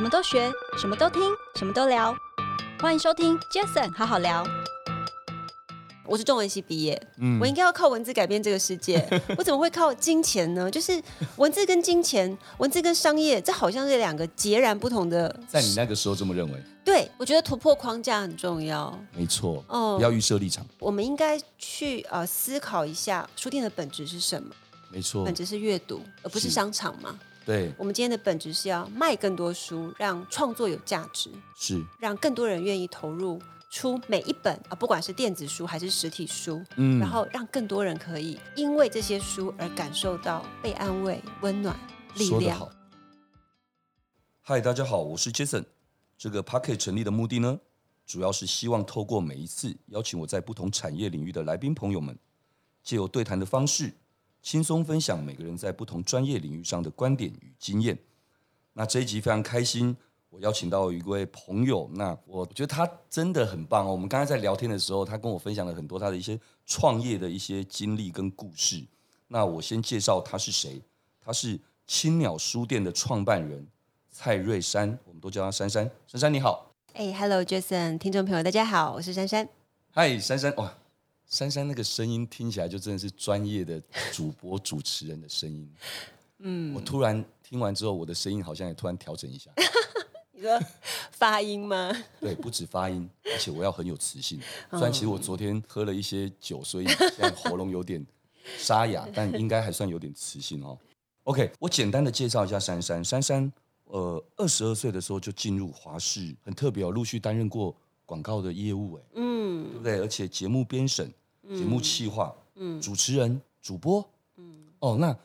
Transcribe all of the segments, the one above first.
什么都学，什么都听，什么都聊。欢迎收听 Jason 好好聊。我是中文系毕业，嗯，我应该要靠文字改变这个世界。我怎么会靠金钱呢？就是文字跟金钱，文字跟商业，这好像是两个截然不同的。在你那个时候这么认为？对，我觉得突破框架很重要。没错，哦，不要预设立场。我们应该去呃思考一下，书店的本质是什么？没错，本质是阅读，而不是商场嘛。对，我们今天的本质是要卖更多书，让创作有价值，是让更多人愿意投入出每一本啊，不管是电子书还是实体书，嗯，然后让更多人可以因为这些书而感受到被安慰、温暖、力量。嗨，大家好，我是 Jason。这个 Packet 成立的目的呢，主要是希望透过每一次邀请我在不同产业领域的来宾朋友们，借由对谈的方式。轻松分享每个人在不同专业领域上的观点与经验。那这一集非常开心，我邀请到一位朋友。那我觉得他真的很棒哦。我们刚才在聊天的时候，他跟我分享了很多他的一些创业的一些经历跟故事。那我先介绍他是谁？他是青鸟书店的创办人蔡瑞山，我们都叫他珊珊。珊珊你好。哎、hey，Hello Jason，听众朋友大家好，我是珊珊。嗨，珊珊哇。珊珊那个声音听起来就真的是专业的主播主持人的声音，嗯，我突然听完之后，我的声音好像也突然调整一下。你说发音吗？对，不止发音，而且我要很有磁性。虽然其实我昨天喝了一些酒，所以现在喉咙有点沙哑，但应该还算有点磁性哦。OK，我简单的介绍一下珊珊。珊珊，呃，二十二岁的时候就进入华视，很特别哦，陆续担任过广告的业务，哎，嗯，对不对？而且节目编审。节目企划、嗯，主持人、主播，嗯，哦，那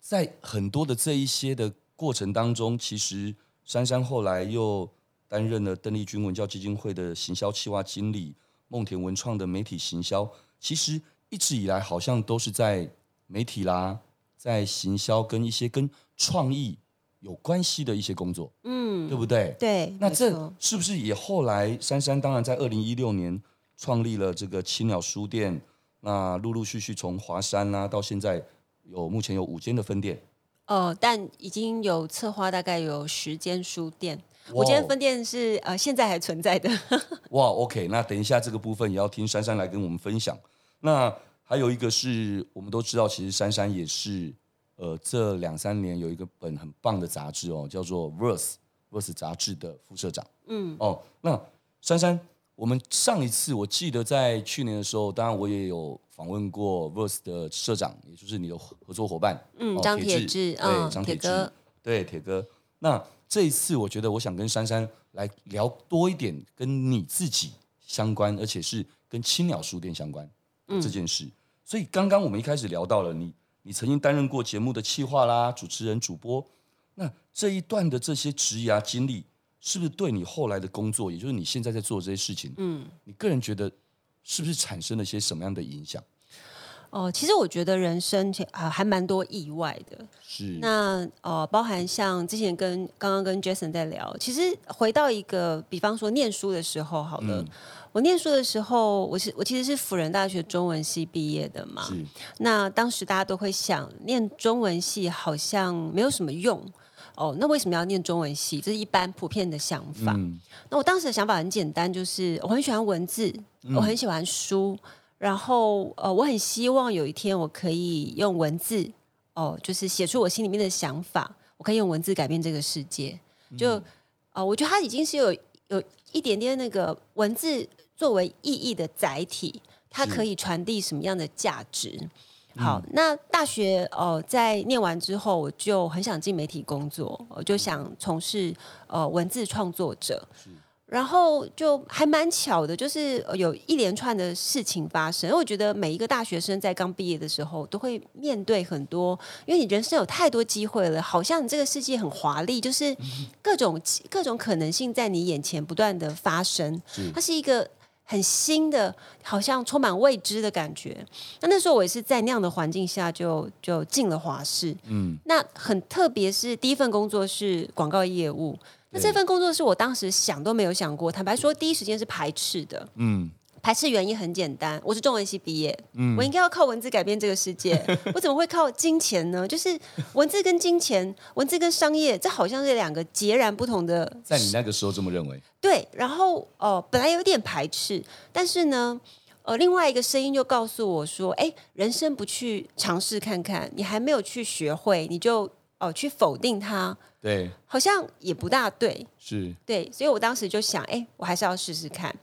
在很多的这一些的过程当中，其实珊珊后来又担任了邓丽君文教基金会的行销企划经理，梦田文创的媒体行销，其实一直以来好像都是在媒体啦，在行销跟一些跟创意有关系的一些工作，嗯，对不对？对，那这是不是也后来珊珊当然在二零一六年创立了这个青鸟书店？那陆陆续续从华山啦、啊、到现在有目前有五间的分店，哦，但已经有策划大概有十间书店，五间分店是呃现在还存在的。哇，OK，那等一下这个部分也要听珊珊来跟我们分享。那还有一个是我们都知道，其实珊珊也是呃这两三年有一个本很棒的杂志哦，叫做 Verse Verse 杂志的副社长。嗯，哦，那珊珊。我们上一次我记得在去年的时候，当然我也有访问过 Verse 的社长，也就是你的合作伙伴，嗯，张铁志，对，张铁志，对，铁哥。那这一次，我觉得我想跟珊珊来聊多一点跟你自己相关，而且是跟青鸟书店相关这件事。所以刚刚我们一开始聊到了你，你曾经担任过节目的企划啦、主持人、主播，那这一段的这些职涯经历。是不是对你后来的工作，也就是你现在在做这些事情，嗯，你个人觉得是不是产生了些什么样的影响？哦，其实我觉得人生啊还蛮多意外的。是那呃，包含像之前跟刚刚跟 Jason 在聊，其实回到一个，比方说念书的时候，好了，嗯、我念书的时候，我是我其实是辅仁大学中文系毕业的嘛。是那当时大家都会想，念中文系好像没有什么用。哦，那为什么要念中文系？这是一般普遍的想法。嗯、那我当时的想法很简单，就是我很喜欢文字，嗯、我很喜欢书，然后呃，我很希望有一天我可以用文字，哦，就是写出我心里面的想法，我可以用文字改变这个世界。就，嗯呃、我觉得它已经是有有一点点那个文字作为意义的载体，它可以传递什么样的价值？好，那大学哦、呃，在念完之后，我就很想进媒体工作，我就想从事呃文字创作者。然后就还蛮巧的，就是有一连串的事情发生。因为我觉得每一个大学生在刚毕业的时候，都会面对很多，因为你人生有太多机会了，好像你这个世界很华丽，就是各种各种可能性在你眼前不断的发生。它是一个。很新的，好像充满未知的感觉。那那时候我也是在那样的环境下就就进了华视。嗯，那很特别是第一份工作是广告业务。那这份工作是我当时想都没有想过，坦白说第一时间是排斥的。嗯，排斥原因很简单，我是中文系毕业，嗯，我应该要靠文字改变这个世界，我怎么会靠金钱呢？就是文字跟金钱，文字跟商业，这好像是两个截然不同的。在你那个时候这么认为？对，然后哦、呃，本来有点排斥，但是呢，呃，另外一个声音就告诉我说，哎，人生不去尝试看看，你还没有去学会，你就哦、呃、去否定它。对，好像也不大对，是。对，所以我当时就想，哎，我还是要试试看。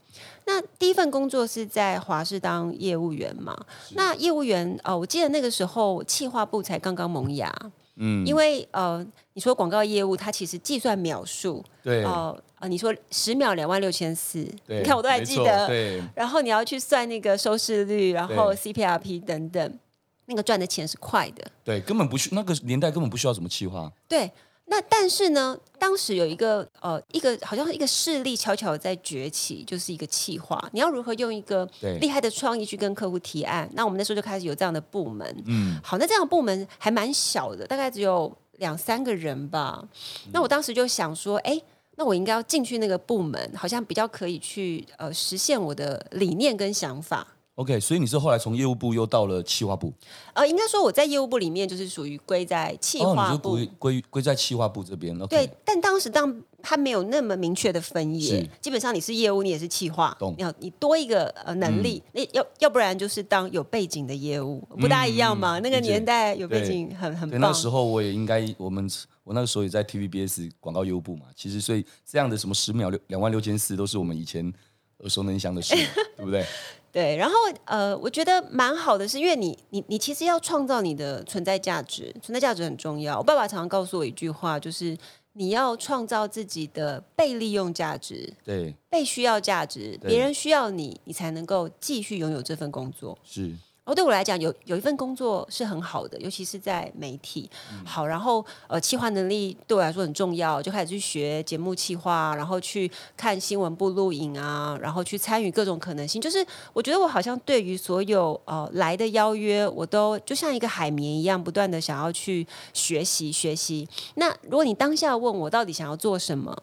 那第一份工作是在华视当业务员嘛？那业务员，哦，我记得那个时候企划部才刚刚萌芽，嗯，因为呃，你说广告业务，它其实计算秒数，对，哦、呃，呃，你说十秒两万六千四，你看我都还记得，对，然后你要去算那个收视率，然后 CPRP 等等，那个赚的钱是快的，对，根本不需那个年代根本不需要什么企划，对。那但是呢，当时有一个呃，一个好像是一个势力悄悄在崛起，就是一个企划。你要如何用一个厉害的创意去跟客户提案？那我们那时候就开始有这样的部门。嗯，好，那这样的部门还蛮小的，大概只有两三个人吧。嗯、那我当时就想说，哎，那我应该要进去那个部门，好像比较可以去呃实现我的理念跟想法。OK，所以你是后来从业务部又到了企划部？呃，应该说我在业务部里面就是属于归在企划部，哦、归归归在企划部这边。Okay、对，但当时当他没有那么明确的分业，基本上你是业务，你也是企划，你要你多一个呃能力，那、嗯、要要不然就是当有背景的业务，不大一样嘛。嗯、那个年代有背景很很棒。那时候我也应该，我们我那个时候也在 TVBS 广告业务部嘛。其实所以这样的什么十秒六两万六千四，都是我们以前耳熟能详的事，对不对？对，然后呃，我觉得蛮好的，是因为你你你其实要创造你的存在价值，存在价值很重要。我爸爸常常告诉我一句话，就是你要创造自己的被利用价值，对，被需要价值，别人需要你，你才能够继续拥有这份工作。是。哦，对我来讲，有有一份工作是很好的，尤其是在媒体。嗯、好，然后呃，企划能力对我来说很重要，就开始去学节目企划，然后去看新闻部录影啊，然后去参与各种可能性。就是我觉得我好像对于所有呃来的邀约，我都就像一个海绵一样，不断的想要去学习学习。那如果你当下问我到底想要做什么，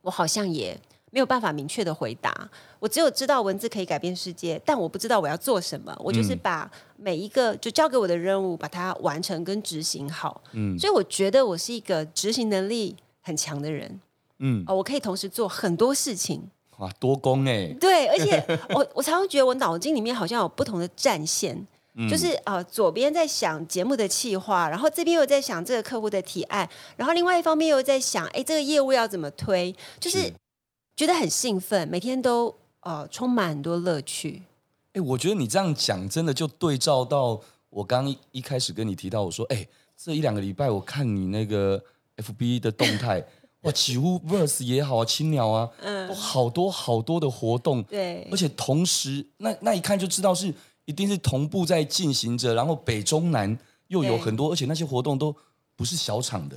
我好像也。没有办法明确的回答，我只有知道文字可以改变世界，但我不知道我要做什么。我就是把每一个就交给我的任务，把它完成跟执行好。嗯，所以我觉得我是一个执行能力很强的人。嗯，哦，我可以同时做很多事情。哇，多功哎！对，而且 我我常常觉得我脑筋里面好像有不同的战线，嗯、就是啊、呃，左边在想节目的企划，然后这边又在想这个客户的提案，然后另外一方面又在想，哎，这个业务要怎么推，就是。是觉得很兴奋，每天都呃充满很多乐趣。哎，我觉得你这样讲，真的就对照到我刚一一开始跟你提到，我说，哎，这一两个礼拜我看你那个 FB 的动态，哇，几乎 Verse 也好啊，青鸟啊，嗯，都好多好多的活动，对，而且同时，那那一看就知道是一定是同步在进行着，然后北中南又有很多，而且那些活动都不是小场的。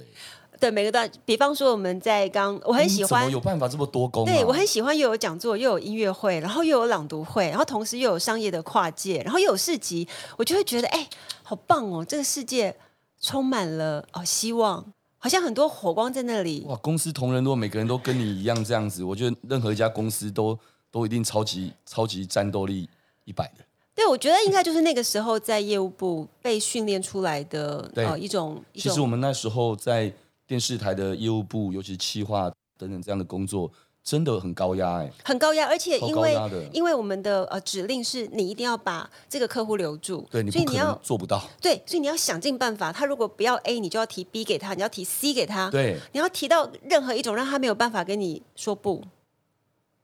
对，每个段，比方说我们在刚，我很喜欢，有办法这么多工、啊？对，我很喜欢又有讲座，又有音乐会，然后又有朗读会，然后同时又有商业的跨界，然后又有市集，我就会觉得，哎，好棒哦！这个世界充满了哦希望，好像很多火光在那里。哇，公司同仁如果每个人都跟你一样这样子，我觉得任何一家公司都都一定超级超级战斗力一百的。对，我觉得应该就是那个时候在业务部被训练出来的呃一种。其实我们那时候在。电视台的业务部，尤其是企划等等这样的工作，真的很高压哎，很高压，而且因为因为我们的呃指令是你一定要把这个客户留住，对，你不可能做不到，对，所以你要想尽办法，他如果不要 A，你就要提 B 给他，你要提 C 给他，对，你要提到任何一种让他没有办法跟你说不，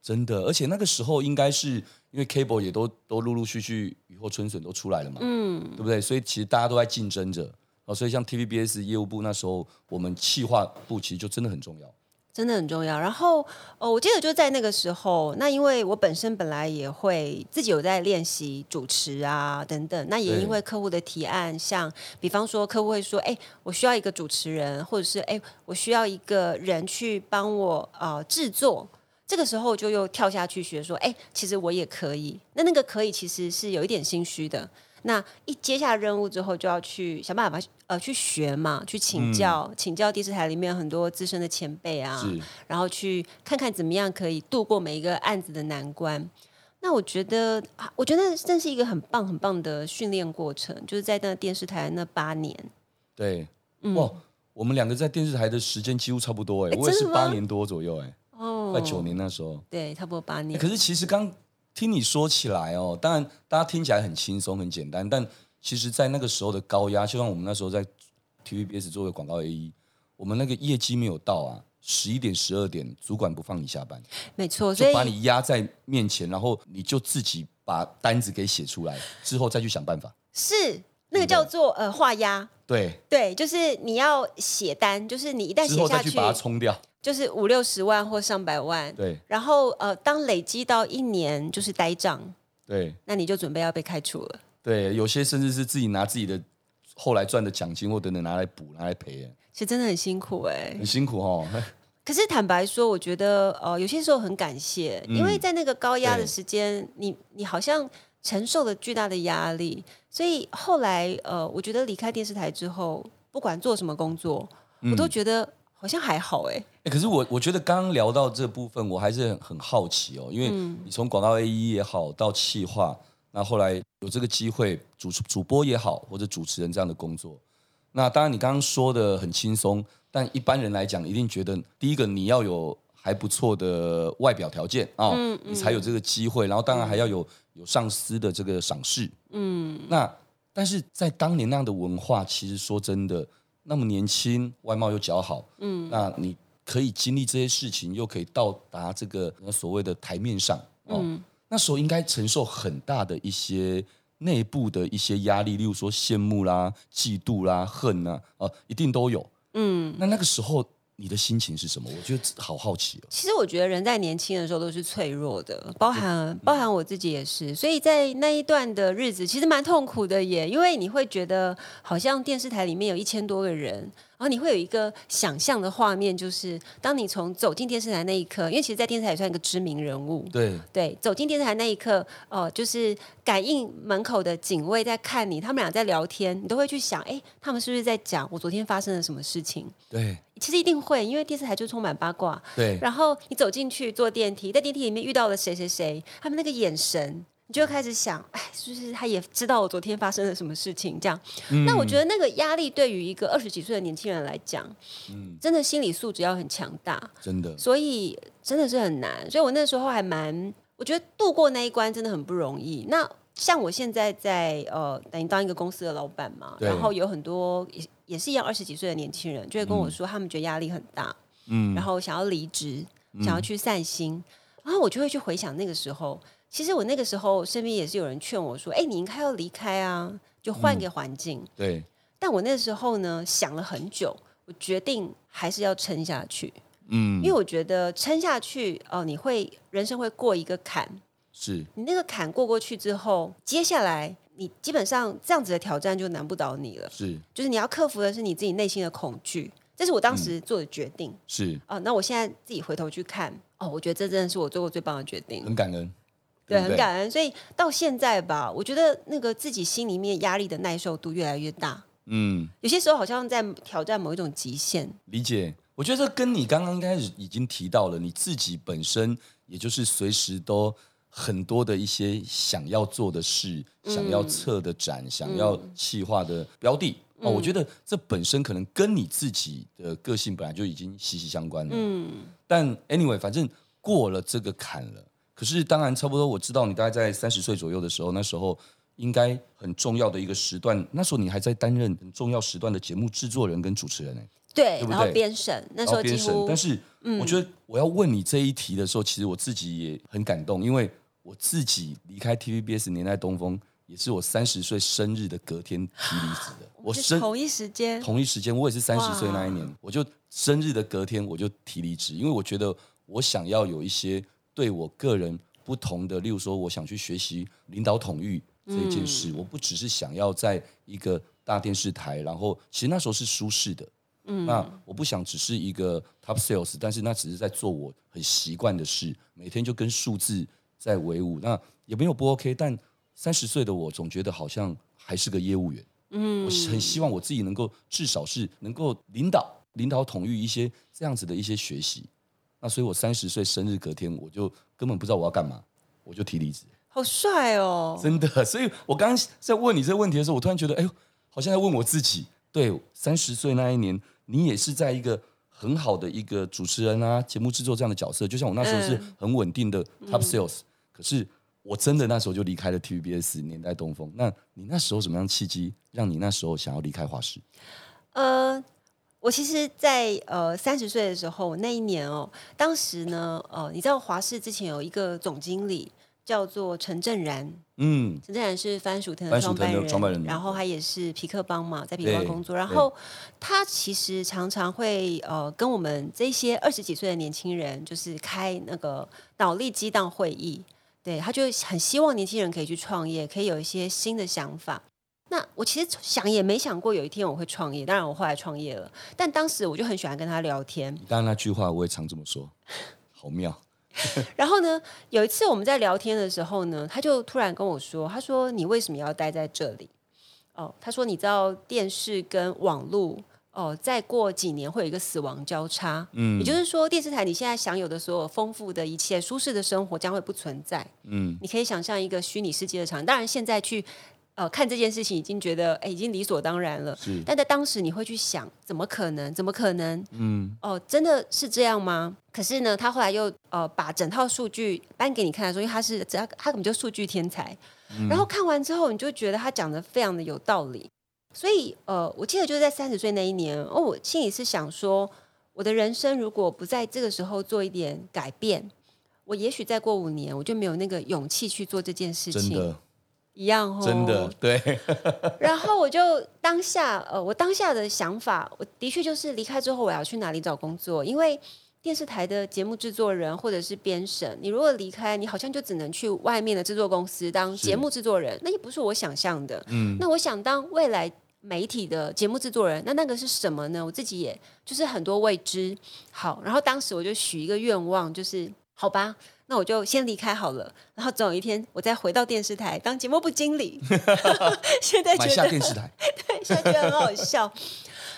真的，而且那个时候应该是因为 Cable 也都都陆陆续续雨后春笋都出来了嘛，嗯，对不对？所以其实大家都在竞争着。哦，所以像 TVBS 业务部那时候，我们企划部其实就真的很重要，真的很重要。然后，哦，我记得就在那个时候，那因为我本身本来也会自己有在练习主持啊等等，那也因为客户的提案，像比方说客户会说，哎，我需要一个主持人，或者是哎，我需要一个人去帮我呃制作，这个时候就又跳下去学说，哎，其实我也可以。那那个可以其实是有一点心虚的。那一接下任务之后，就要去想办法呃去学嘛，去请教，嗯、请教电视台里面很多资深的前辈啊，然后去看看怎么样可以度过每一个案子的难关。那我觉得，我觉得这是一个很棒很棒的训练过程，就是在那电视台那八年。对，嗯、哇，我们两个在电视台的时间几乎差不多哎，我也是八年多左右哎，哦，快九年那时候。对，差不多八年。可是其实刚听你说起来哦，当然大家听起来很轻松很简单，但其实，在那个时候的高压，就像我们那时候在 TVBS 做的广告 AE，我们那个业绩没有到啊。十一点、十二点，主管不放你下班，没错，就把你压在面前，然后你就自己把单子给写出来，之后再去想办法。是那个叫做呃画押，对对，就是你要写单，就是你一旦写下去，去把它冲掉，就是五六十万或上百万。对，然后呃，当累积到一年就是呆账，对，那你就准备要被开除了。对，有些甚至是自己拿自己的后来赚的奖金或等等拿来补拿来赔。其实真的很辛苦哎、欸，很辛苦哦。可是坦白说，我觉得呃，有些时候很感谢，嗯、因为在那个高压的时间，你你好像承受了巨大的压力，所以后来呃，我觉得离开电视台之后，不管做什么工作，嗯、我都觉得好像还好哎、欸欸。可是我我觉得刚刚聊到这部分，我还是很很好奇哦，因为你从广告 AE 也好到企划，那后来有这个机会主主播也好，或者主持人这样的工作。那当然，你刚刚说的很轻松，但一般人来讲，一定觉得第一个你要有还不错的外表条件啊，嗯嗯、你才有这个机会。然后当然还要有有上司的这个赏识。嗯，那但是在当年那样的文化，其实说真的，那么年轻，外貌又姣好，嗯，那你可以经历这些事情，又可以到达这个所谓的台面上，哦，嗯、那时候应该承受很大的一些。内部的一些压力，例如说羡慕啦、嫉妒啦、恨呐，啊，一定都有。嗯，那那个时候你的心情是什么？我觉得好好奇哦。其实我觉得人在年轻的时候都是脆弱的，包含、嗯、包含我自己也是。所以在那一段的日子，其实蛮痛苦的耶，因为你会觉得好像电视台里面有一千多个人。然后你会有一个想象的画面，就是当你从走进电视台那一刻，因为其实，在电视台也算一个知名人物。对对，走进电视台那一刻，哦、呃，就是感应门口的警卫在看你，他们俩在聊天，你都会去想，哎，他们是不是在讲我昨天发生了什么事情？对，其实一定会，因为电视台就充满八卦。对，然后你走进去坐电梯，在电梯里面遇到了谁谁谁，他们那个眼神。你就开始想，哎，是不是他也知道我昨天发生了什么事情？这样，嗯、那我觉得那个压力对于一个二十几岁的年轻人来讲，嗯，真的心理素质要很强大，真的，所以真的是很难。所以我那时候还蛮，我觉得度过那一关真的很不容易。那像我现在在呃，等于当一个公司的老板嘛，然后有很多也也是一样二十几岁的年轻人，就会跟我说，他们觉得压力很大，嗯，然后想要离职，想要去散心，嗯、然后我就会去回想那个时候。其实我那个时候身边也是有人劝我说：“哎，你应该要离开啊，就换个环境。嗯”对。但我那时候呢，想了很久，我决定还是要撑下去。嗯。因为我觉得撑下去哦，你会人生会过一个坎。是。你那个坎过过去之后，接下来你基本上这样子的挑战就难不倒你了。是。就是你要克服的是你自己内心的恐惧，这是我当时做的决定。嗯、是。哦，那我现在自己回头去看，哦，我觉得这真的是我做过最棒的决定。很感恩。对，很感恩，所以到现在吧，我觉得那个自己心里面压力的耐受度越来越大。嗯，有些时候好像在挑战某一种极限。理解，我觉得这跟你刚刚开始已经提到了，你自己本身也就是随时都很多的一些想要做的事，嗯、想要策的展，想要企划的标的、嗯、哦。我觉得这本身可能跟你自己的个性本来就已经息息相关了。嗯，但 anyway，反正过了这个坎了。可是，当然，差不多我知道你大概在三十岁左右的时候，那时候应该很重要的一个时段。那时候你还在担任很重要时段的节目制作人跟主持人呢？对，对对？然后编审，那时候编审。但是，我觉得我要问你这一题的时候，嗯、其实我自己也很感动，因为我自己离开 TVBS 年代东风，也是我三十岁生日的隔天提离职的。我生同一时间，同一时间，我也是三十岁那一年，我就生日的隔天我就提离职，因为我觉得我想要有一些。对我个人不同的，例如说，我想去学习领导统御这一件事，嗯、我不只是想要在一个大电视台，然后其实那时候是舒适的，嗯，那我不想只是一个 top sales，但是那只是在做我很习惯的事，每天就跟数字在为伍，那也没有不 OK，但三十岁的我总觉得好像还是个业务员，嗯，我很希望我自己能够至少是能够领导、领导统御一些这样子的一些学习。那所以，我三十岁生日隔天，我就根本不知道我要干嘛，我就提离职。好帅哦！真的，所以我刚刚在问你这个问题的时候，我突然觉得，哎呦，好像在问我自己。对，三十岁那一年，你也是在一个很好的一个主持人啊、节目制作这样的角色，就像我那时候是很稳定的 top sales，、嗯、可是我真的那时候就离开了 TVBS 年代东风。那你那时候什么样的契机，让你那时候想要离开华视？呃。我其实在，在呃三十岁的时候，那一年哦，当时呢，呃，你知道华视之前有一个总经理叫做陈正然，嗯，陈正然是番薯藤的创办人，办人然后他也是皮克邦嘛，在皮克邦工作，然后他其实常常会呃跟我们这些二十几岁的年轻人，就是开那个脑力激荡会议，对，他就很希望年轻人可以去创业，可以有一些新的想法。那我其实想也没想过有一天我会创业，当然我后来创业了。但当时我就很喜欢跟他聊天。当然那句话我也常这么说，好妙。然后呢，有一次我们在聊天的时候呢，他就突然跟我说：“他说你为什么要待在这里？”哦，他说你知道电视跟网络哦，再过几年会有一个死亡交叉。嗯，也就是说电视台你现在享有的所有丰富的一切、舒适的生活将会不存在。嗯，你可以想象一个虚拟世界的场景。当然现在去。呃，看这件事情已经觉得，哎，已经理所当然了。是，但在当时你会去想，怎么可能？怎么可能？嗯，哦，真的是这样吗？可是呢，他后来又呃把整套数据搬给你看的时候，因为他是只要他根本就数据天才。嗯，然后看完之后，你就觉得他讲的非常的有道理。所以呃，我记得就是在三十岁那一年，哦，我心里是想说，我的人生如果不在这个时候做一点改变，我也许再过五年，我就没有那个勇气去做这件事情。一样哦，真的对。然后我就当下，呃，我当下的想法，我的确就是离开之后我要去哪里找工作，因为电视台的节目制作人或者是编审，你如果离开，你好像就只能去外面的制作公司当节目制作人，那也不是我想象的。嗯，那我想当未来媒体的节目制作人，那那个是什么呢？我自己也就是很多未知。好，然后当时我就许一个愿望，就是好吧。那我就先离开好了，然后总有一天我再回到电视台当节目部经理。现在觉得下电视台，对，现在觉得很好笑。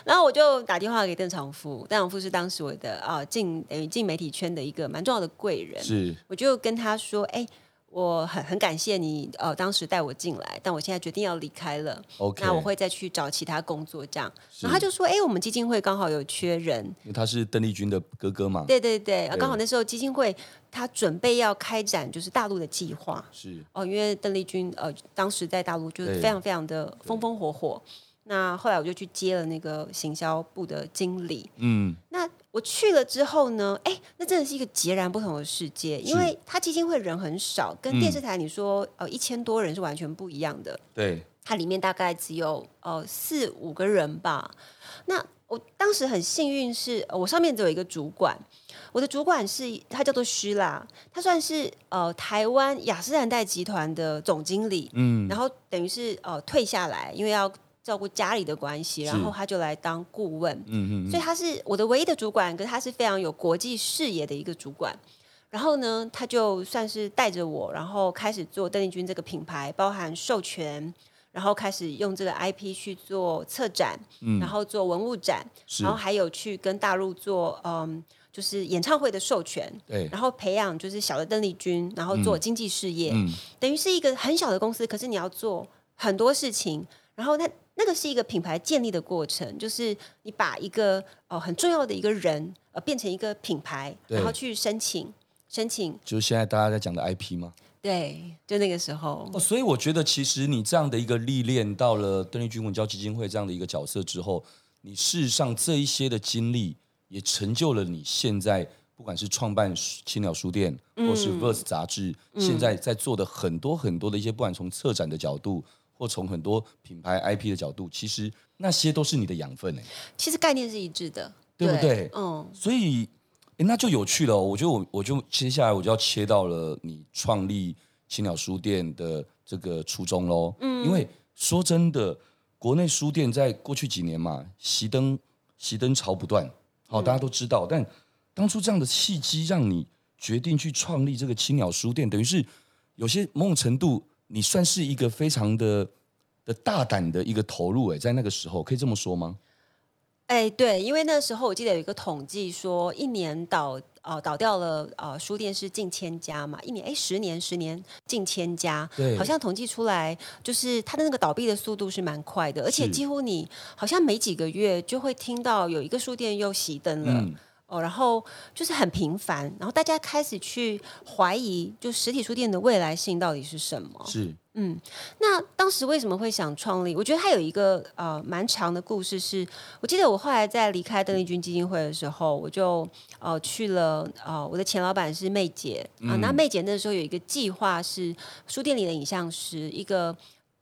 然后我就打电话给邓长富，邓长富是当时我的啊进等于进媒体圈的一个蛮重要的贵人。是，我就跟他说，哎。我很很感谢你，呃，当时带我进来，但我现在决定要离开了。OK，那我会再去找其他工作，这样。然后他就说：“哎，我们基金会刚好有缺人，因为他是邓丽君的哥哥嘛。”对对对，刚好那时候基金会他准备要开展就是大陆的计划。是哦，因为邓丽君呃当时在大陆就是非常非常的风风火火。那后来我就去接了那个行销部的经理。嗯，那我去了之后呢，哎，那真的是一个截然不同的世界，因为他基金会人很少，跟电视台你说、嗯、呃一千多人是完全不一样的。对，它里面大概只有呃四五个人吧。那我当时很幸运是，我上面只有一个主管，我的主管是他叫做徐啦，他算是呃台湾雅诗兰黛集团的总经理。嗯，然后等于是呃退下来，因为要。照顾家里的关系，然后他就来当顾问，嗯嗯，所以他是我的唯一的主管，可是他是非常有国际视野的一个主管。然后呢，他就算是带着我，然后开始做邓丽君这个品牌，包含授权，然后开始用这个 IP 去做策展，嗯，然后做文物展，然后还有去跟大陆做嗯，就是演唱会的授权，对，然后培养就是小的邓丽君，然后做经济事业，嗯，等于是一个很小的公司，可是你要做很多事情，然后他。那个是一个品牌建立的过程，就是你把一个哦很重要的一个人呃变成一个品牌，然后去申请申请，就是现在大家在讲的 IP 吗？对，就那个时候。哦，所以我觉得其实你这样的一个历练，到了邓丽君文教基金会这样的一个角色之后，你事实上这一些的经历也成就了你现在不管是创办青鸟书店，或是 Verse 杂志，嗯，现在在做的很多很多的一些，不管从策展的角度。或从很多品牌 IP 的角度，其实那些都是你的养分哎。其实概念是一致的，对不对？嗯。所以，哎，那就有趣了。我觉得我我就接下来我就要切到了你创立青鸟书店的这个初衷喽。嗯。因为说真的，国内书店在过去几年嘛，熄灯熄灯潮不断，好，大家都知道。嗯。但当初这样的契机，让你决定去创立这个青鸟书店，等于是有些某种程度。你算是一个非常的的大胆的一个投入哎，在那个时候可以这么说吗？哎，对，因为那时候我记得有一个统计说，一年倒呃倒掉了呃书店是近千家嘛，一年哎十年十年近千家，对，好像统计出来就是它的那个倒闭的速度是蛮快的，而且几乎你好像没几个月就会听到有一个书店又熄灯了。嗯哦，然后就是很频繁，然后大家开始去怀疑，就实体书店的未来性到底是什么？是，嗯，那当时为什么会想创立？我觉得它有一个呃蛮长的故事是，是我记得我后来在离开邓丽君基金会的时候，我就呃去了呃我的前老板是妹姐啊，那妹姐那时候有一个计划是书店里的影像师一个。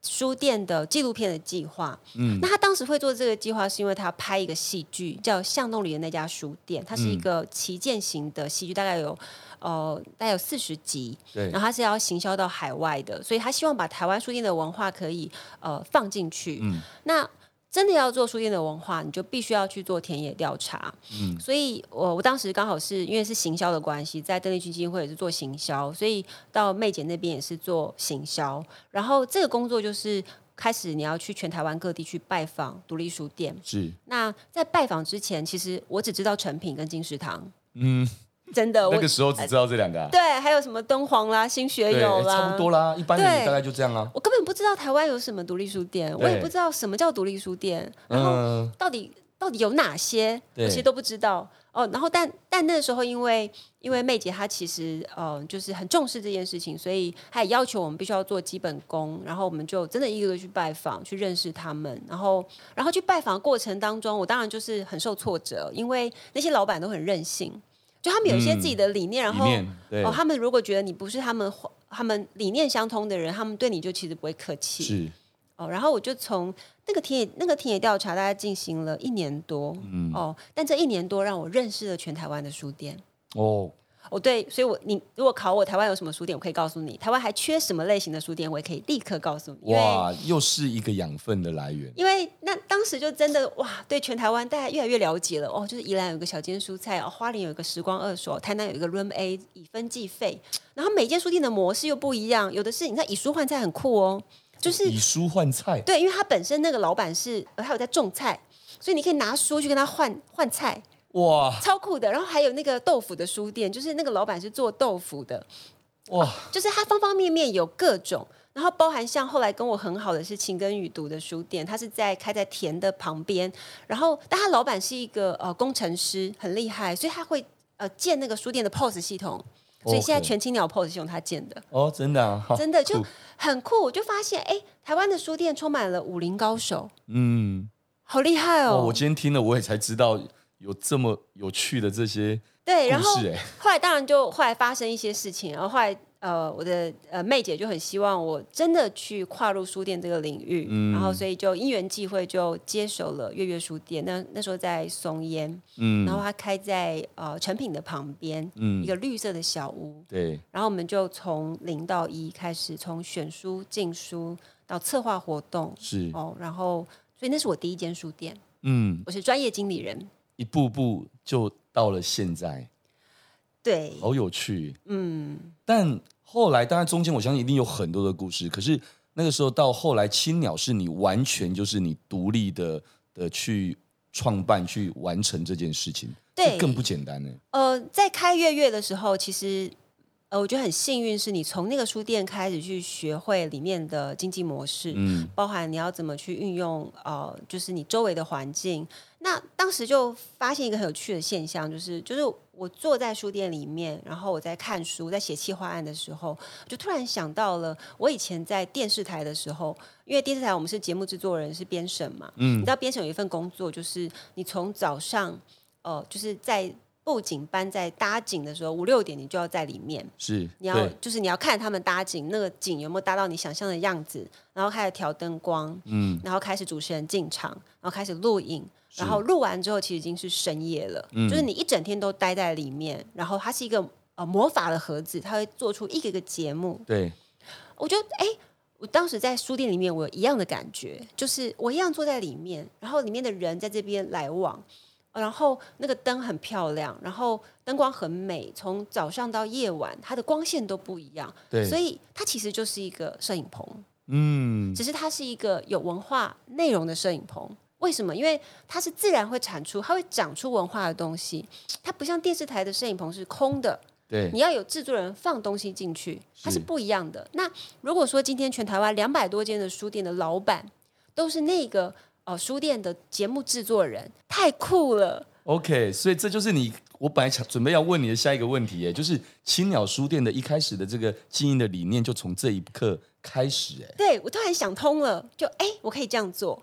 书店的纪录片的计划，嗯，那他当时会做这个计划，是因为他要拍一个戏剧，叫《巷弄里的那家书店》，它是一个旗舰型的戏剧，大概有呃大概有四十集，对，然后他是要行销到海外的，所以他希望把台湾书店的文化可以呃放进去，嗯，那。真的要做书店的文化，你就必须要去做田野调查。嗯，所以我我当时刚好是因为是行销的关系，在邓丽君基金会也是做行销，所以到妹姐那边也是做行销。然后这个工作就是开始你要去全台湾各地去拜访独立书店。是。那在拜访之前，其实我只知道成品跟金石堂。嗯。真的，那个时候只知道这两个、啊。对，还有什么敦煌啦、新学友啦，差不多啦。一般人大概就这样啊。我根本不知道台湾有什么独立书店，我也不知道什么叫独立书店，然后到底、嗯、到底有哪些，我其实都不知道。哦，然后但但那个时候，因为因为妹姐她其实呃就是很重视这件事情，所以她也要求我们必须要做基本功，然后我们就真的一个个去拜访，去认识他们，然后然后去拜访的过程当中，我当然就是很受挫折，因为那些老板都很任性。就他们有一些自己的理念，嗯、然后哦，他们如果觉得你不是他们他们理念相通的人，他们对你就其实不会客气。是哦，然后我就从那个田野那个田野调查，大概进行了一年多。嗯哦，但这一年多让我认识了全台湾的书店。哦。哦，对，所以我，你如果考我台湾有什么书店，我可以告诉你；台湾还缺什么类型的书店，我也可以立刻告诉你。哇，又是一个养分的来源。因为那当时就真的哇，对全台湾大家越来越了解了哦。就是宜兰有个小间蔬菜哦，花莲有一个时光二手，台南有一个 Room A 以分计费。然后每间书店的模式又不一样，有的是你看以书换菜很酷哦，就是以书换菜。对，因为他本身那个老板是他有在种菜，所以你可以拿书去跟他换换菜。哇，超酷的！然后还有那个豆腐的书店，就是那个老板是做豆腐的，哇，就是他方方面面有各种，然后包含像后来跟我很好的是晴耕雨读的书店，他是在开在田的旁边，然后但他老板是一个呃工程师，很厉害，所以他会呃建那个书店的 POS 系统，所以现在全青鸟 POS 系统他建的。哦，真的啊，真的就很酷，我就发现哎，台湾的书店充满了武林高手，嗯，好厉害哦，我今天听了我也才知道。有这么有趣的这些对，然后后来当然就后来发生一些事情，然后后来呃我的呃妹姐就很希望我真的去跨入书店这个领域，嗯，然后所以就因缘际会就接手了月月书店，那那时候在松烟，嗯，然后它开在呃成品的旁边，嗯，一个绿色的小屋，对，然后我们就从零到一开始，从选书进书到策划活动，是。哦，然后所以那是我第一间书店，嗯，我是专业经理人。一步步就到了现在，对，好有趣，嗯。但后来，当然中间我相信一定有很多的故事。可是那个时候到后来，青鸟是你完全就是你独立的的去创办、去完成这件事情，对，更不简单呢。呃，在开月月的时候，其实。呃，我觉得很幸运，是你从那个书店开始去学会里面的经济模式，嗯，包含你要怎么去运用，呃，就是你周围的环境。那当时就发现一个很有趣的现象，就是，就是我坐在书店里面，然后我在看书，在写企划案的时候，就突然想到了我以前在电视台的时候，因为电视台我们是节目制作人，是编审嘛，嗯，你知道编审有一份工作，就是你从早上，呃，就是在。布景班在搭景的时候，五六点你就要在里面，是你要就是你要看他们搭景，那个景有没有搭到你想象的样子，然后开始调灯光，嗯，然后开始主持人进场，然后开始录影，然后录完之后其实已经是深夜了，嗯，就是你一整天都待在里面，然后它是一个呃魔法的盒子，它会做出一个一个节目，对，我觉得哎，我当时在书店里面，我有一样的感觉，就是我一样坐在里面，然后里面的人在这边来往。然后那个灯很漂亮，然后灯光很美，从早上到夜晚，它的光线都不一样。对，所以它其实就是一个摄影棚。嗯，只是它是一个有文化内容的摄影棚。为什么？因为它是自然会产出，它会长出文化的东西。它不像电视台的摄影棚是空的，对，你要有制作人放东西进去，它是不一样的。那如果说今天全台湾两百多间的书店的老板都是那个呃书店的节目制作人，太酷了。OK，所以这就是你我本来想准备要问你的下一个问题，哎，就是青鸟书店的一开始的这个经营的理念，就从这一刻开始，哎，对我突然想通了，就哎，我可以这样做。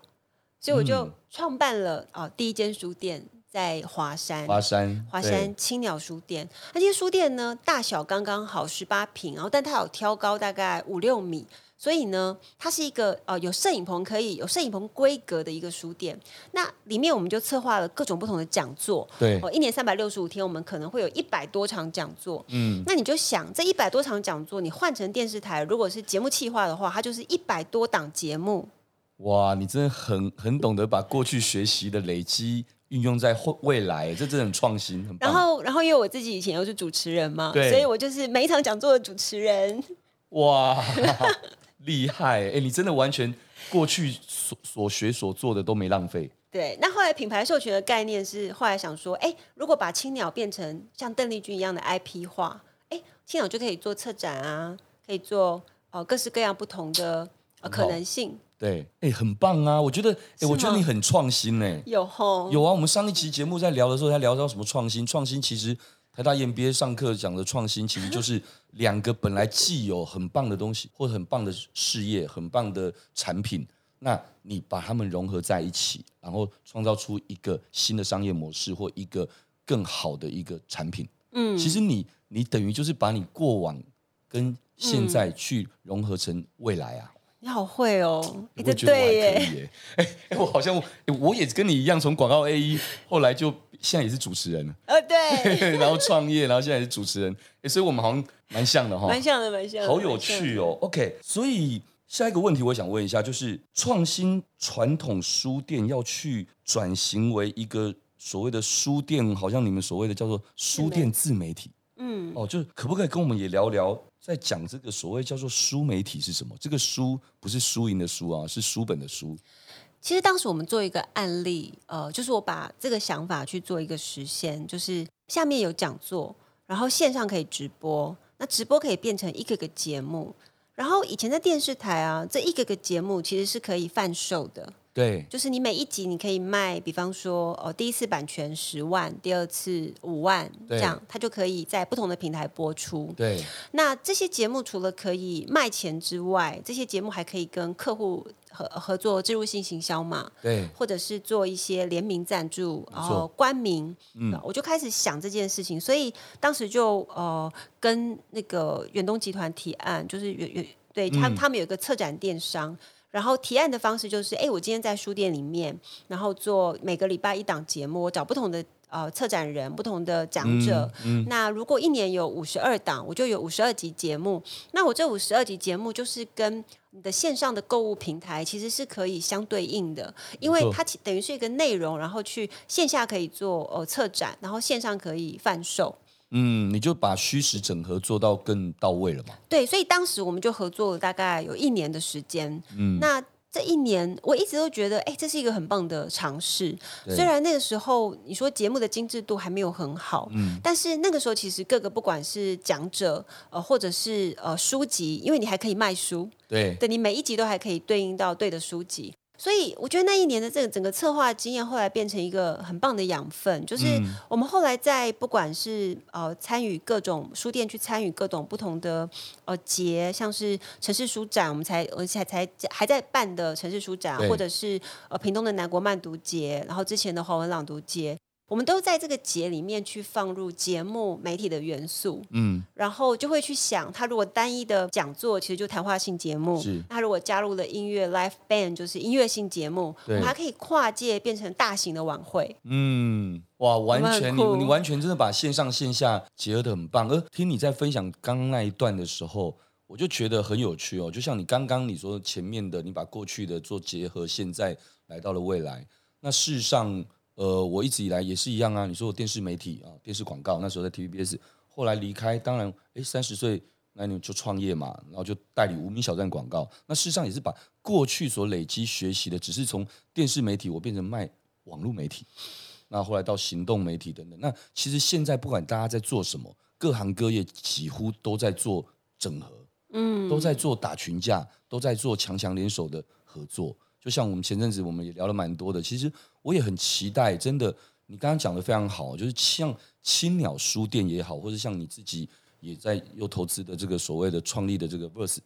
所以我就创办了啊、嗯哦、第一间书店在华山，华山华山青鸟书店。那这些书店呢，大小刚刚好十八平，然后但它有挑高大概五六米，所以呢，它是一个呃有摄影棚可以有摄影棚规格的一个书店。那里面我们就策划了各种不同的讲座，对，哦，一年三百六十五天，我们可能会有一百多场讲座。嗯，那你就想这一百多场讲座，你换成电视台，如果是节目企划的话，它就是一百多档节目。哇，你真的很很懂得把过去学习的累积运用在未来，这真的很创新。然后，然后因为我自己以前又是主持人嘛，对，所以我就是每一场讲座的主持人。哇，厉害！哎，你真的完全过去所所学所做的都没浪费。对，那后来品牌授权的概念是，后来想说，哎，如果把青鸟变成像邓丽君一样的 IP 化，哎，青鸟就可以做策展啊，可以做呃各式各样不同的呃可能性。对，哎，很棒啊！我觉得，哎，我觉得你很创新呢。有吼，有啊。我们上一期节目在聊的时候，在聊到什么创新？创新其实台大 EMBA 上课讲的创新，其实就是两个本来既有很棒的东西，或者很棒的事业、很棒的产品，那你把它们融合在一起，然后创造出一个新的商业模式，或一个更好的一个产品。嗯，其实你你等于就是把你过往跟现在去融合成未来啊。你好会哦，我觉得我还可以耶。哎 哎，我好像我也跟你一样，从广告 A E，后来就现在也是主持人了。呃，对。然后创业，然后现在也是主持人。哎，所以我们好像蛮像的哈。蛮像的，蛮像的。好有趣哦。OK，所以下一个问题我想问一下，就是创新传统书店要去转型为一个所谓的书店，好像你们所谓的叫做书店自媒体。嗯。哦，就是可不可以跟我们也聊聊？在讲这个所谓叫做书媒体是什么？这个书不是输赢的书啊，是书本的书。其实当时我们做一个案例，呃，就是我把这个想法去做一个实现，就是下面有讲座，然后线上可以直播，那直播可以变成一个个节目，然后以前在电视台啊，这一个个节目其实是可以贩售的。对，就是你每一集你可以卖，比方说哦，第一次版权十万，第二次五万，这样它就可以在不同的平台播出。对，那这些节目除了可以卖钱之外，这些节目还可以跟客户合合作植入性行销嘛？对，或者是做一些联名赞助，然后冠名。嗯，我就开始想这件事情，所以当时就呃跟那个远东集团提案，就是远远对他他们有一个策展电商。然后提案的方式就是，哎，我今天在书店里面，然后做每个礼拜一档节目，我找不同的呃策展人、不同的讲者。嗯嗯、那如果一年有五十二档，我就有五十二集节目。那我这五十二集节目就是跟你的线上的购物平台其实是可以相对应的，因为它等于是一个内容，然后去线下可以做呃策展，然后线上可以贩售。嗯，你就把虚实整合做到更到位了嘛？对，所以当时我们就合作了大概有一年的时间。嗯，那这一年我一直都觉得，哎，这是一个很棒的尝试。虽然那个时候你说节目的精致度还没有很好，嗯，但是那个时候其实各个不管是讲者呃，或者是呃书籍，因为你还可以卖书，对，对，你每一集都还可以对应到对的书籍。所以我觉得那一年的这个整个策划经验，后来变成一个很棒的养分。就是我们后来在不管是呃参与各种书店去参与各种不同的呃节，像是城市书展，我们才而且才还在办的城市书展，或者是呃屏东的南国慢读节，然后之前的华文朗读节。我们都在这个节里面去放入节目媒体的元素，嗯，然后就会去想，他如果单一的讲座，其实就谈话性节目；是他如果加入了音乐 l i f e band，就是音乐性节目，对我们还可以跨界变成大型的晚会。嗯，哇，完全你你完全真的把线上线下结合的很棒。而听你在分享刚刚那一段的时候，我就觉得很有趣哦。就像你刚刚你说前面的，你把过去的做结合，现在来到了未来，那事实上。呃，我一直以来也是一样啊。你说我电视媒体啊，电视广告，那时候在 TVBS，后来离开，当然，哎，三十岁那你就创业嘛，然后就代理无名小站广告。那事实上也是把过去所累积学习的，只是从电视媒体我变成卖网络媒体，那后来到行动媒体等等。那其实现在不管大家在做什么，各行各业几乎都在做整合，嗯，都在做打群架，都在做强强联手的合作。就像我们前阵子我们也聊了蛮多的，其实我也很期待，真的，你刚刚讲的非常好，就是像青鸟书店也好，或者像你自己。也在又投资的这个所谓的创立的这个 Verse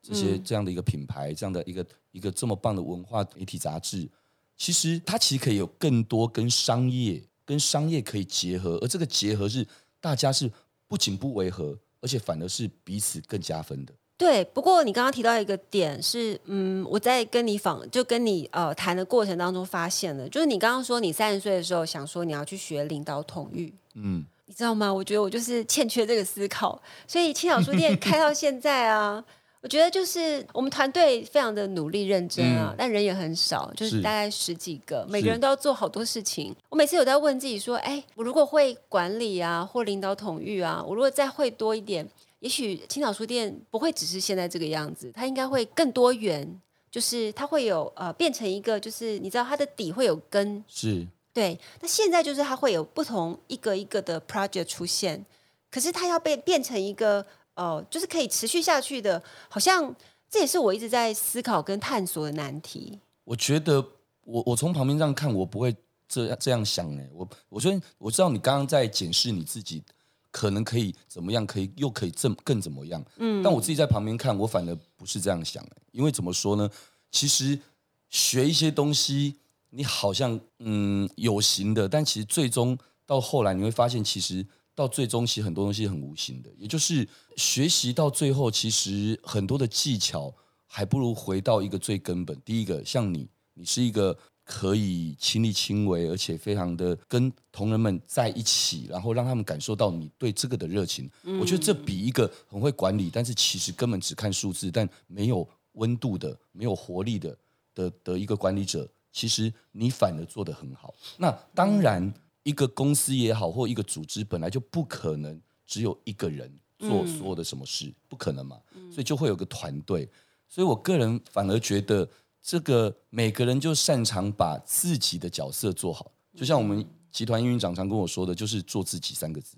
这些这样的一个品牌，这样的一个一个这么棒的文化媒体杂志，其实它其实可以有更多跟商业跟商业可以结合，而这个结合是大家是不仅不违和，而且反而是彼此更加分的。对，不过你刚刚提到一个点是，嗯，我在跟你访就跟你呃谈的过程当中发现了，就是你刚刚说你三十岁的时候想说你要去学领导统御，嗯。你知道吗？我觉得我就是欠缺这个思考，所以青鸟书店开到现在啊，我觉得就是我们团队非常的努力认真啊，嗯、但人也很少，就是大概十几个，每个人都要做好多事情。我每次有在问自己说，哎，我如果会管理啊，或领导统御啊，我如果再会多一点，也许青岛书店不会只是现在这个样子，它应该会更多元，就是它会有呃变成一个，就是你知道它的底会有根是。对，那现在就是它会有不同一个一个的 project 出现，可是它要被变成一个呃，就是可以持续下去的，好像这也是我一直在思考跟探索的难题。我觉得我我从旁边这样看，我不会这样这样想哎，我我觉得我知道你刚刚在检视你自己，可能可以怎么样，可以又可以更更怎么样，嗯，但我自己在旁边看，我反而不是这样想，因为怎么说呢？其实学一些东西。你好像嗯有形的，但其实最终到后来你会发现，其实到最终其实很多东西很无形的。也就是学习到最后，其实很多的技巧还不如回到一个最根本。第一个，像你，你是一个可以亲力亲为，而且非常的跟同仁们在一起，然后让他们感受到你对这个的热情。嗯。我觉得这比一个很会管理，但是其实根本只看数字，但没有温度的、没有活力的的的一个管理者。其实你反而做得很好。那当然，一个公司也好，或一个组织本来就不可能只有一个人做所有的什么事，嗯、不可能嘛。所以就会有个团队。所以我个人反而觉得，这个每个人就擅长把自己的角色做好。就像我们集团营运长常跟我说的，就是做自己三个字。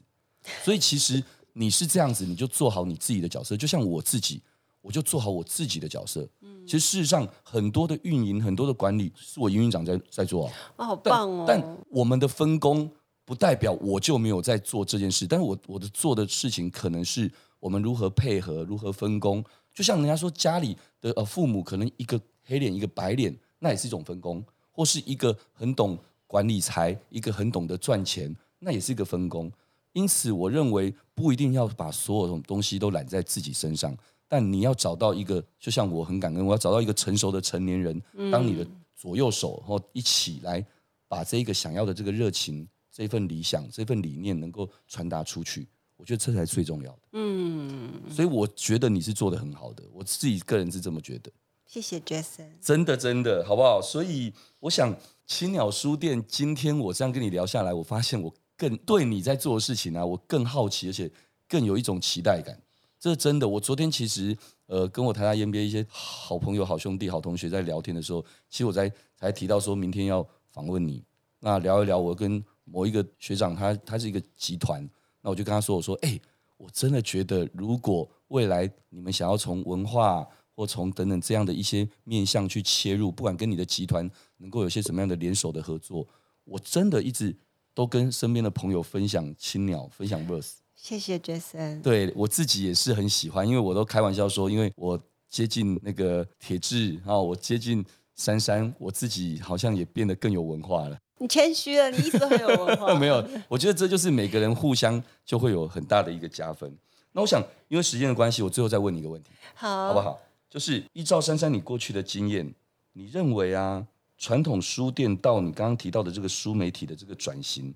所以其实你是这样子，你就做好你自己的角色。就像我自己。我就做好我自己的角色。嗯，其实事实上，很多的运营、很多的管理，是我营运长在在做啊。哦，好棒哦！但，但我们的分工不代表我就没有在做这件事。但是我我的做的事情，可能是我们如何配合、如何分工。就像人家说，家里的呃父母可能一个黑脸，一个白脸，那也是一种分工；或是一个很懂管理财，一个很懂得赚钱，那也是一个分工。因此，我认为不一定要把所有的东西都揽在自己身上。但你要找到一个，就像我很感恩，我要找到一个成熟的成年人，当你的左右手，然后一起来把这个想要的这个热情、这份理想、这份理念能够传达出去。我觉得这才是最重要的。嗯，所以我觉得你是做得很好的，我自己个人是这么觉得。谢谢 Jason，真的真的好不好？所以我想青鸟书店今天我这样跟你聊下来，我发现我更对你在做的事情、啊，我更好奇，而且更有一种期待感。这是真的。我昨天其实，呃，跟我台大 EMBA 一些好朋友、好兄弟、好同学在聊天的时候，其实我在才提到说明天要访问你，那聊一聊。我跟某一个学长他，他是一个集团，那我就跟他说，我说，哎，我真的觉得，如果未来你们想要从文化或从等等这样的一些面向去切入，不管跟你的集团能够有些什么样的联手的合作，我真的一直都跟身边的朋友分享青鸟，分享 Verse。谢谢 Jason。对，我自己也是很喜欢，因为我都开玩笑说，因为我接近那个铁志啊，我接近珊珊，我自己好像也变得更有文化了。你谦虚了，你一直都很有文化。没有，我觉得这就是每个人互相就会有很大的一个加分。那我想，因为时间的关系，我最后再问你一个问题，好，好不好？就是依照珊珊你过去的经验，你认为啊，传统书店到你刚刚提到的这个书媒体的这个转型，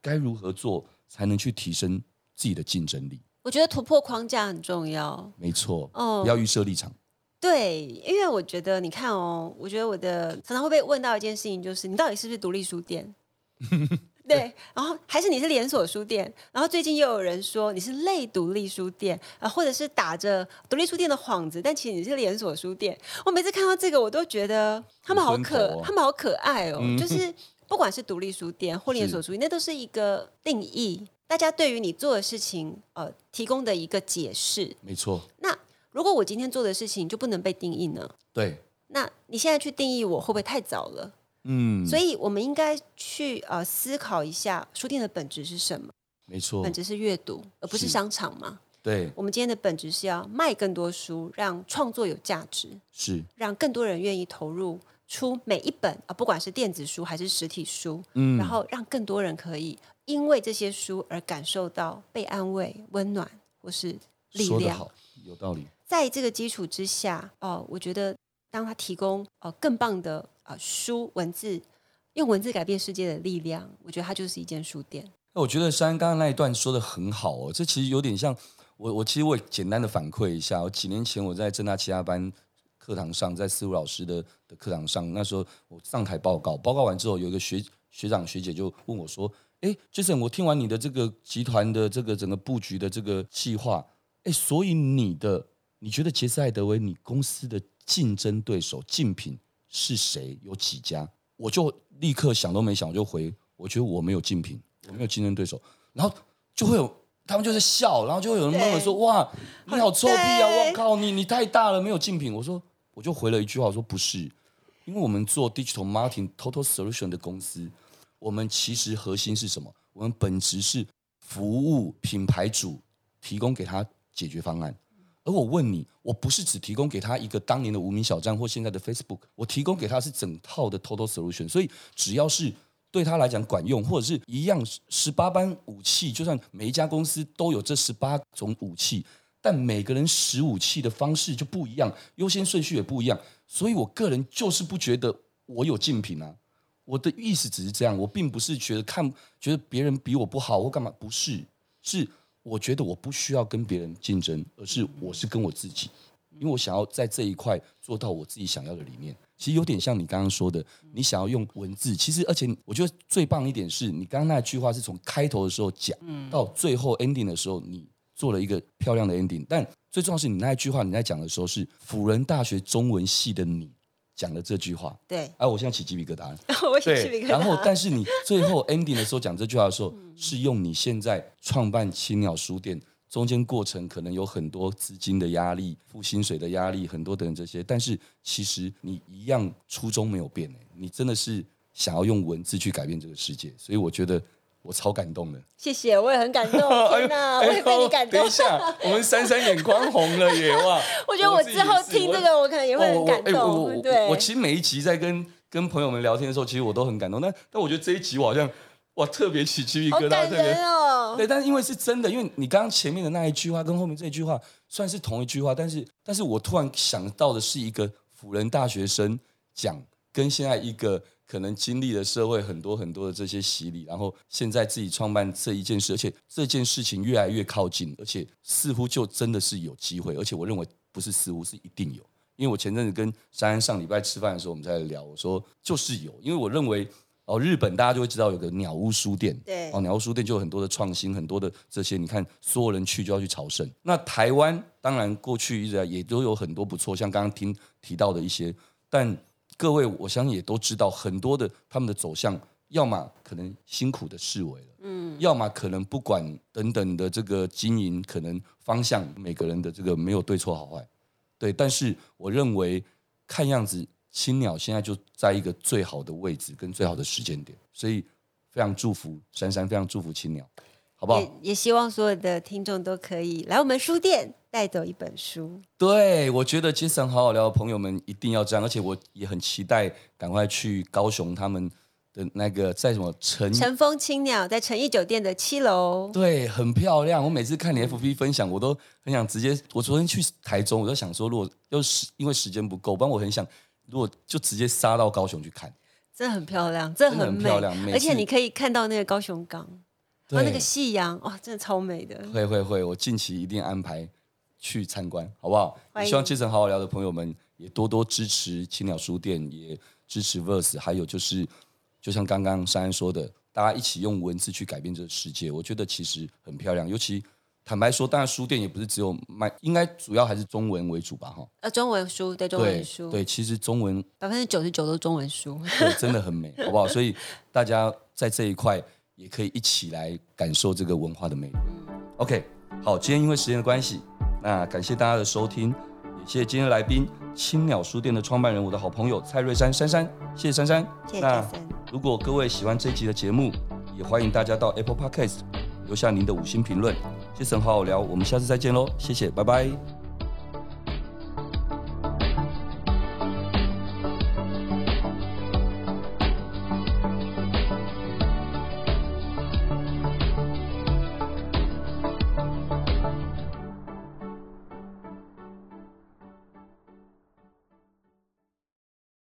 该如何做才能去提升？自己的竞争力，我觉得突破框架很重要。没错，哦，不要预设立场。对，因为我觉得，你看哦，我觉得我的常常会被问到一件事情，就是你到底是不是独立书店？对，然后还是你是连锁书店，然后最近又有人说你是类独立书店啊，或者是打着独立书店的幌子，但其实你是连锁书店。我每次看到这个，我都觉得他们好可，他们好可爱哦。嗯、就 是不管是独立书店或连锁书店，那都是一个定义，大家对于你做的事情呃提供的一个解释。没错。那如果我今天做的事情就不能被定义呢？对。那你现在去定义我会不会太早了？嗯，所以我们应该去呃思考一下，书店的本质是什么？没错，本质是阅读，而不是商场嘛。对，我们今天的本质是要卖更多书，让创作有价值，是让更多人愿意投入出每一本啊，不管是电子书还是实体书，嗯，然后让更多人可以因为这些书而感受到被安慰、温暖或是力量。好，有道理。在这个基础之下，哦、呃，我觉得。当他提供呃更棒的呃书文字，用文字改变世界的力量，我觉得它就是一间书店。那我觉得珊刚刚那一段说的很好哦，这其实有点像我我其实我也简单的反馈一下，我几年前我在正大其他班课堂上，在思如老师的的课堂上，那时候我上台报告，报告完之后，有一个学学长学姐就问我说：“哎，Jason，我听完你的这个集团的这个整个布局的这个计划，哎，所以你的你觉得杰斯艾德威你公司的？”竞争对手竞品是谁？有几家？我就立刻想都没想，我就回。我觉得我没有竞品，我没有竞争对手。然后就会有他们就在笑，然后就会有人问我说：“哇，你好臭屁啊！我靠，你你太大了，没有竞品。”我说，我就回了一句话，我说不是，因为我们做 digital marketing total solution 的公司，我们其实核心是什么？我们本质是服务品牌主，提供给他解决方案。而我问你，我不是只提供给他一个当年的无名小站或现在的 Facebook，我提供给他是整套的 Total Solution。所以只要是对他来讲管用，或者是一样十八般武器，就算每一家公司都有这十八种武器，但每个人使武器的方式就不一样，优先顺序也不一样。所以我个人就是不觉得我有竞品啊。我的意思只是这样，我并不是觉得看觉得别人比我不好或干嘛，不是，是。我觉得我不需要跟别人竞争，而是我是跟我自己，因为我想要在这一块做到我自己想要的理念。其实有点像你刚刚说的，你想要用文字，其实而且我觉得最棒一点是你刚刚那句话是从开头的时候讲到最后 ending 的时候，你做了一个漂亮的 ending。但最重要是你那一句话你在讲的时候是辅仁大学中文系的你。讲了这句话，对，哎、啊，我现在起鸡皮疙瘩，我起鸡皮疙瘩。然后，但是你最后 ending 的时候讲这句话的时候，是用你现在创办青鸟书店中间过程可能有很多资金的压力、付薪水的压力，很多等等这些，但是其实你一样初衷没有变，你真的是想要用文字去改变这个世界，所以我觉得。我超感动的，谢谢，我也很感动。天哪，我也被你感动。等一下，我们珊珊眼眶红了耶！哇，我觉得我之后听这个，我可能也会很感动。对，我其实每一集在跟跟朋友们聊天的时候，其实我都很感动。但但我觉得这一集我好像哇，特别起鸡皮疙瘩，特别哦。对，但是因为是真的，因为你刚刚前面的那一句话跟后面这一句话算是同一句话，但是但是我突然想到的是一个辅仁大学生讲跟现在一个。可能经历了社会很多很多的这些洗礼，然后现在自己创办这一件事，而且这件事情越来越靠近，而且似乎就真的是有机会，而且我认为不是似乎是一定有，因为我前阵子跟珊珊上礼拜吃饭的时候，我们在聊，我说就是有，因为我认为哦，日本大家就会知道有个鸟屋书店，对，哦，鸟屋书店就有很多的创新，很多的这些，你看所有人去就要去朝圣。那台湾当然过去一直也都有很多不错，像刚刚听提到的一些，但。各位，我相信也都知道，很多的他们的走向，要么可能辛苦的示威了，嗯，要么可能不管等等的这个经营，可能方向每个人的这个没有对错好坏，对。但是我认为，看样子青鸟现在就在一个最好的位置跟最好的时间点，所以非常祝福珊珊，非常祝福青鸟。好不好？也也希望所有的听众都可以来我们书店带走一本书。对，我觉得 Jason 好好聊的朋友们一定要这样，而且我也很期待赶快去高雄他们的那个在什么晨晨风青鸟在诚逸酒店的七楼。对，很漂亮。我每次看你 FB 分享，我都很想直接。我昨天去台中，我就想说，如果要是因为时间不够，不然我很想，如果就直接杀到高雄去看。真的很漂亮，真的很，很漂亮，而且你可以看到那个高雄港。对，那个夕阳哇，真的超美的。会会会，我近期一定安排去参观，好不好？也希望杰森好好聊的朋友们也多多支持青鸟书店，也支持 Verse，还有就是就像刚刚珊珊说的，大家一起用文字去改变这个世界，我觉得其实很漂亮。尤其坦白说，当然书店也不是只有卖，应该主要还是中文为主吧，哈。呃，中文书对中文书对，对，其实中文百分之九十九都是中文书，对，真的很美，好不好？所以大家在这一块也可以一起来感受这个文化的美。OK，好，今天因为时间的关系，那感谢大家的收听，也谢谢今天的来宾青鸟书店的创办人，我的好朋友蔡瑞珊珊珊，谢谢珊珊。谢谢。那如果各位喜欢这一集的节目，也欢迎大家到 Apple Podcast 留下您的五星评论。谢森好好聊，我们下次再见喽，谢谢，拜拜。